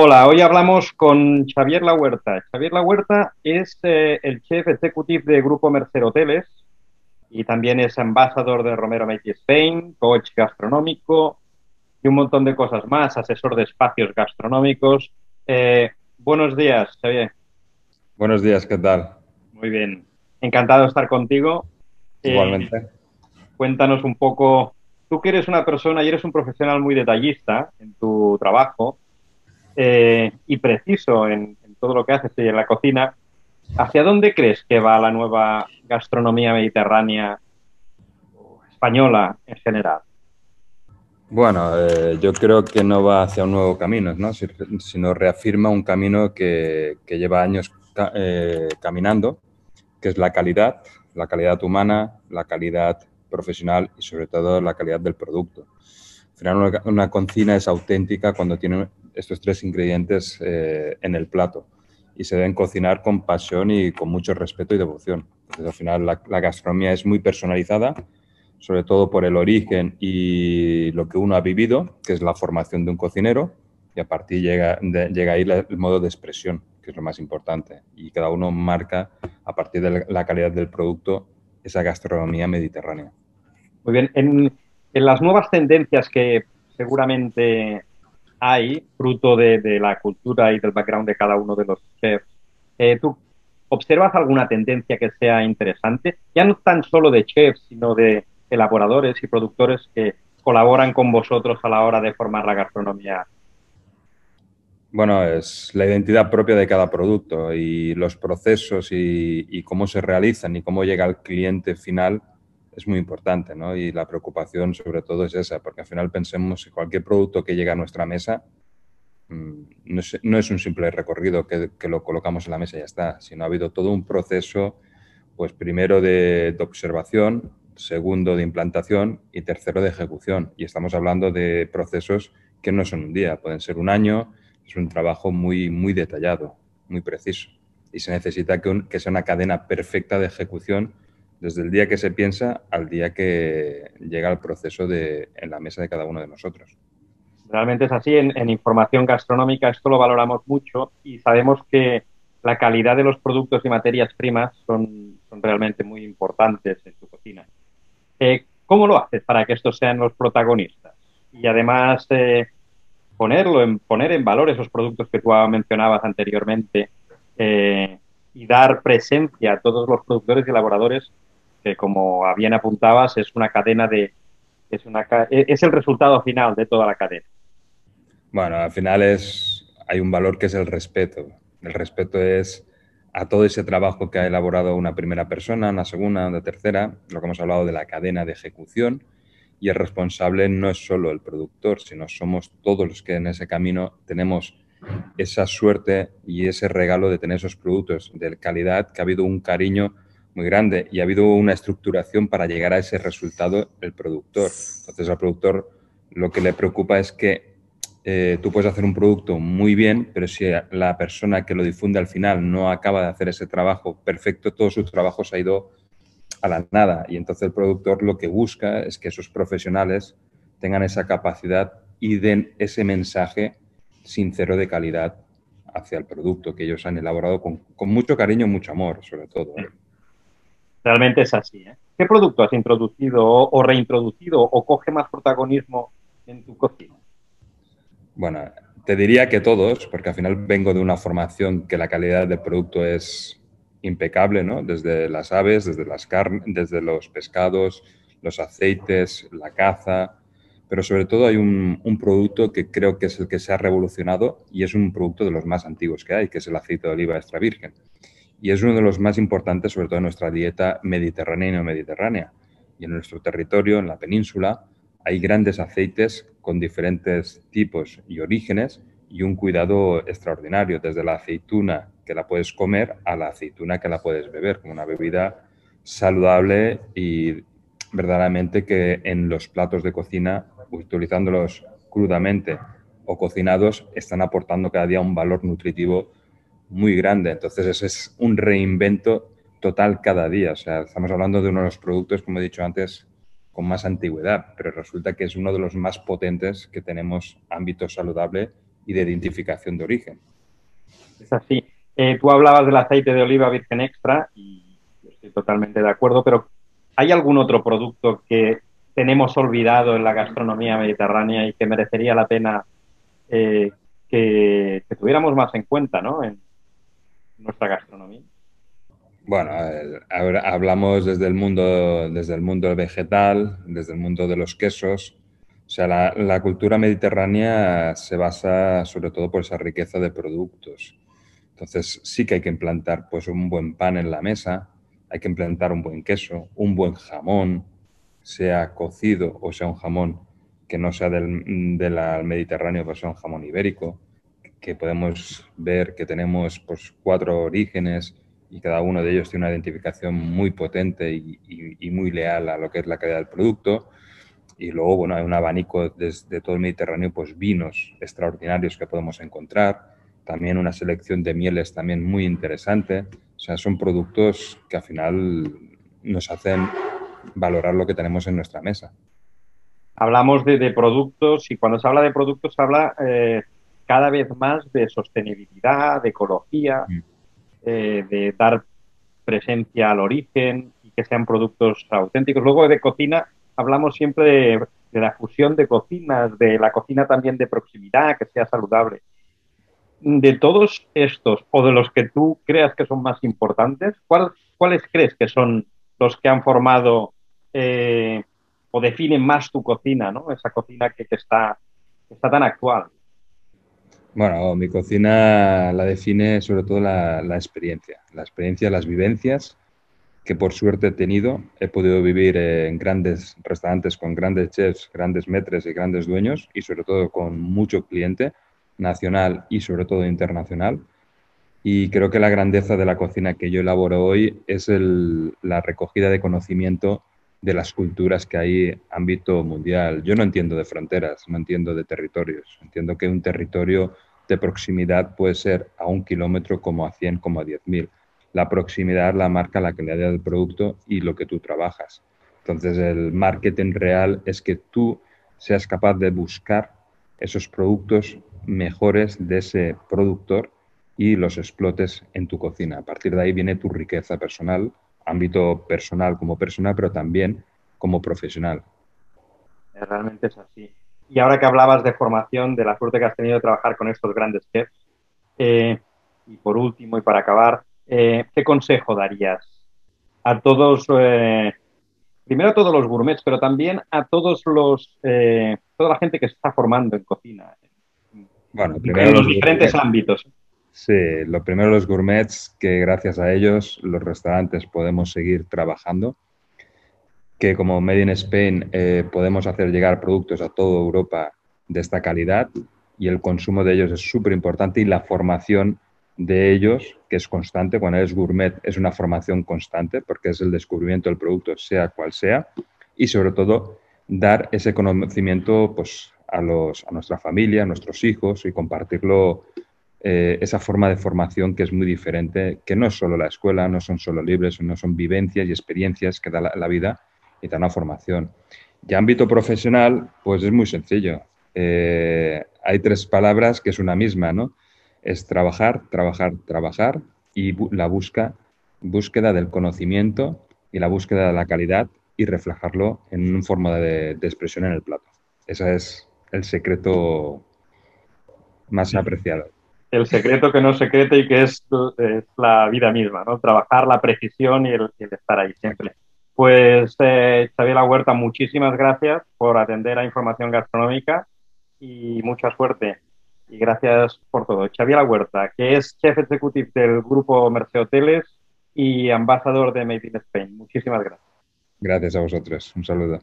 Hola, hoy hablamos con Xavier La Huerta. Xavier La Huerta es eh, el chef executive de Grupo Mercer Hoteles y también es embajador de Romero Meiji Spain, coach gastronómico y un montón de cosas más, asesor de espacios gastronómicos. Eh, buenos días, Xavier. Buenos días, ¿qué tal? Muy bien, encantado de estar contigo. Eh, Igualmente. cuéntanos un poco, tú que eres una persona y eres un profesional muy detallista en tu trabajo eh, y preciso en, todo lo que haces y en la cocina, ¿hacia dónde crees que va la nueva gastronomía mediterránea española en general? Bueno, eh, yo creo que no va hacia un nuevo camino, ¿no? sino reafirma un camino que, lleva años caminando que es la calidad, la calidad humana, la calidad profesional y sobre todo la calidad del producto. Al final una, cocina es auténtica cuando tiene estos tres ingredientes eh, en el plato y se deben cocinar con pasión y con mucho respeto y devoción. Entonces, al final la, gastronomía es muy personalizada, sobre todo por el origen y lo que uno ha vivido, que es la formación de un cocinero, y a partir llega, llega ahí el modo de expresión que es lo más importante. Y cada uno marca, a partir de la calidad del producto, esa gastronomía mediterránea. Muy bien. En, las nuevas tendencias que seguramente hay, fruto de, la cultura y del background de cada uno de los chefs, eh, ¿tú observas alguna tendencia que sea interesante? Ya no tan solo de chefs, sino de elaboradores y productores que colaboran con vosotros a la hora de formar la gastronomía bueno, es la identidad propia de cada producto y los procesos y, cómo se realizan y cómo llega al cliente final es muy importante, ¿no? Y la preocupación sobre todo es esa, porque al final pensemos que cualquier producto que llega a nuestra mesa mm, no es, un simple recorrido que, lo colocamos en la mesa y ya está, sino ha habido todo un proceso, pues primero de, de observación, segundo de implantación y tercero de ejecución. Y estamos hablando de procesos que no son un día, pueden ser un año, es un trabajo muy, muy detallado, muy preciso. Y se necesita que, que sea una cadena perfecta de ejecución desde el día que se piensa al día que llega el proceso de, en la mesa de cada uno de nosotros. Realmente es así. En, información gastronómica esto lo valoramos mucho y sabemos que la calidad de los productos y materias primas son, son realmente muy importantes en tu cocina. Eh, ¿Cómo lo haces para que estos sean los protagonistas? Y además, eh, ponerlo en, poner en valor esos productos que tú mencionabas anteriormente eh, y dar presencia a todos los productores y elaboradores que como bien apuntabas es una cadena de es una e, es el resultado final de toda la cadena. Bueno, al final es hay un valor que es el respeto. El respeto es a todo ese trabajo que ha elaborado una primera persona, una segunda, una tercera, lo que hemos hablado de la cadena de ejecución, y el responsable no es solo el productor, sino somos todos los que en ese camino tenemos esa suerte y ese regalo de tener esos productos de calidad, que ha habido un cariño muy grande y ha habido una estructuración para llegar a ese resultado el productor. Entonces al productor lo que le preocupa es que eh, tú puedes hacer un producto muy bien, pero si la persona que lo difunde al final no acaba de hacer ese trabajo perfecto, todo su trabajo se ha ido a la nada. Y entonces el productor lo que busca es que esos profesionales tengan esa capacidad y den ese mensaje sincero de calidad hacia el producto que ellos han elaborado con, mucho cariño mucho amor, sobre todo. Realmente es así. ¿eh? ¿Qué producto has introducido o, reintroducido o coge más protagonismo en tu cocina? Bueno, te diría que todos, porque al final vengo de una formación que la calidad del producto es impecable, ¿no? Desde las aves, desde las carnes, desde los pescados, los aceites, la caza, pero sobre todo hay un, producto que creo que es el que se ha revolucionado y es un producto de los más antiguos que hay, que es el aceite de oliva extra virgen. Y es uno de los más importantes, sobre todo en nuestra dieta mediterránea y no mediterránea. Y en nuestro territorio, en la península, hay grandes aceites con diferentes tipos y orígenes y un cuidado extraordinario, desde la aceituna que la puedes comer a la aceituna que la puedes beber, como una bebida saludable y verdaderamente que en los platos de cocina, utilizándolos crudamente o cocinados, están aportando cada día un valor nutritivo muy grande. Entonces, ese es un reinvento total cada día. O sea, estamos hablando de uno de los productos, como he dicho antes, con más antigüedad, pero resulta que es uno de los más potentes que tenemos ámbito saludable y de identificación de origen. Es así. Eh, tú hablabas del aceite de oliva virgen extra y estoy totalmente de acuerdo, pero ¿hay algún otro producto que tenemos olvidado en la gastronomía mediterránea y que merecería la pena eh, que, tuviéramos más en cuenta ¿no? en nuestra gastronomía? Bueno, hablamos desde el mundo, desde el mundo vegetal, desde el mundo de los quesos. O sea, la, la, cultura mediterránea se basa sobre todo por esa riqueza de productos. Entonces sí que hay que implantar pues un buen pan en la mesa, hay que implantar un buen queso, un buen jamón, sea cocido o sea un jamón que no sea del, Mediterráneo, pero sea un jamón ibérico, que podemos ver que tenemos pues cuatro orígenes y cada uno de ellos tiene una identificación muy potente y, muy leal a lo que es la calidad del producto. Y luego, bueno, hay un abanico desde todo el Mediterráneo, pues vinos extraordinarios que podemos encontrar también una selección de mieles también muy interesante. O sea, son productos que al final nos hacen valorar lo que tenemos en nuestra mesa. Hablamos de, productos y cuando se habla de productos se habla eh, cada vez más de sostenibilidad, de ecología, mm. eh, de dar presencia al origen y que sean productos auténticos. Luego de cocina hablamos siempre de, de la fusión de cocinas, de la cocina también de proximidad, que sea saludable de todos estos o de los que tú creas que son más importantes, ¿cuáles crees que son los que han formado eh, o definen más tu cocina, ¿no? esa cocina que, está, está tan actual? Bueno, mi cocina la define sobre todo la, la, experiencia, la experiencia, las vivencias que por suerte he tenido. He podido vivir en grandes restaurantes con grandes chefs, grandes metres y grandes dueños y sobre todo con mucho cliente nacional y sobre todo internacional. Y creo que la grandeza de la cocina que yo elaboro hoy es la recogida de conocimiento de las culturas que hay ámbito mundial. Yo no entiendo de fronteras, no entiendo de territorios. Entiendo que un territorio de proximidad puede ser a un kilómetro como a 100, como a 10.000. La proximidad la marca la calidad del producto y lo que tú trabajas. Entonces el marketing real es que tú seas capaz de buscar esos productos mejores de ese productor y los explotes en tu cocina. A partir de ahí viene tu riqueza personal, ámbito personal como personal, pero también como profesional. Realmente es así. Y ahora que hablabas de formación, de la suerte que has tenido de trabajar con estos grandes chefs, eh, y por último y para acabar, eh, ¿qué consejo darías a todos, eh, primero a todos los gourmets, pero también a todos los, toda la gente que se está formando en cocina, bueno, primero en los, diferentes ámbitos. Sí, lo primero los gourmets, que gracias a ellos los restaurantes podemos seguir trabajando, que como Made in Spain eh, podemos hacer llegar productos a toda Europa de esta calidad y el consumo de ellos es súper importante y la formación de ellos, que es constante, cuando eres gourmet es una formación constante porque es el descubrimiento del producto, sea cual sea, y sobre todo dar ese conocimiento pues, a, los, a nuestra familia, a nuestros hijos y compartirlo, eh, esa forma de formación que es muy diferente, que no es solo la escuela, no son solo libros, no son vivencias y experiencias que da la, vida y da una formación. Y ámbito profesional, pues es muy sencillo. Eh, hay tres palabras que es una misma, ¿no? Es trabajar, trabajar, trabajar y la busca, búsqueda del conocimiento y la búsqueda de la calidad y reflejarlo en un forma de, de expresión en el plato. Esa es el secreto más apreciado. El secreto que no es secreto y que es, la vida misma, ¿no? Trabajar la precisión y el, estar ahí siempre. Pues, eh, Xavier Huerta, muchísimas gracias por atender a Información Gastronómica y mucha suerte. Y gracias por todo. Xavier Huerta, que es Chef Executive del grupo Merce Hoteles y ambasador de Made in Spain. Muchísimas gracias. Gracias a vosotros. Un saludo.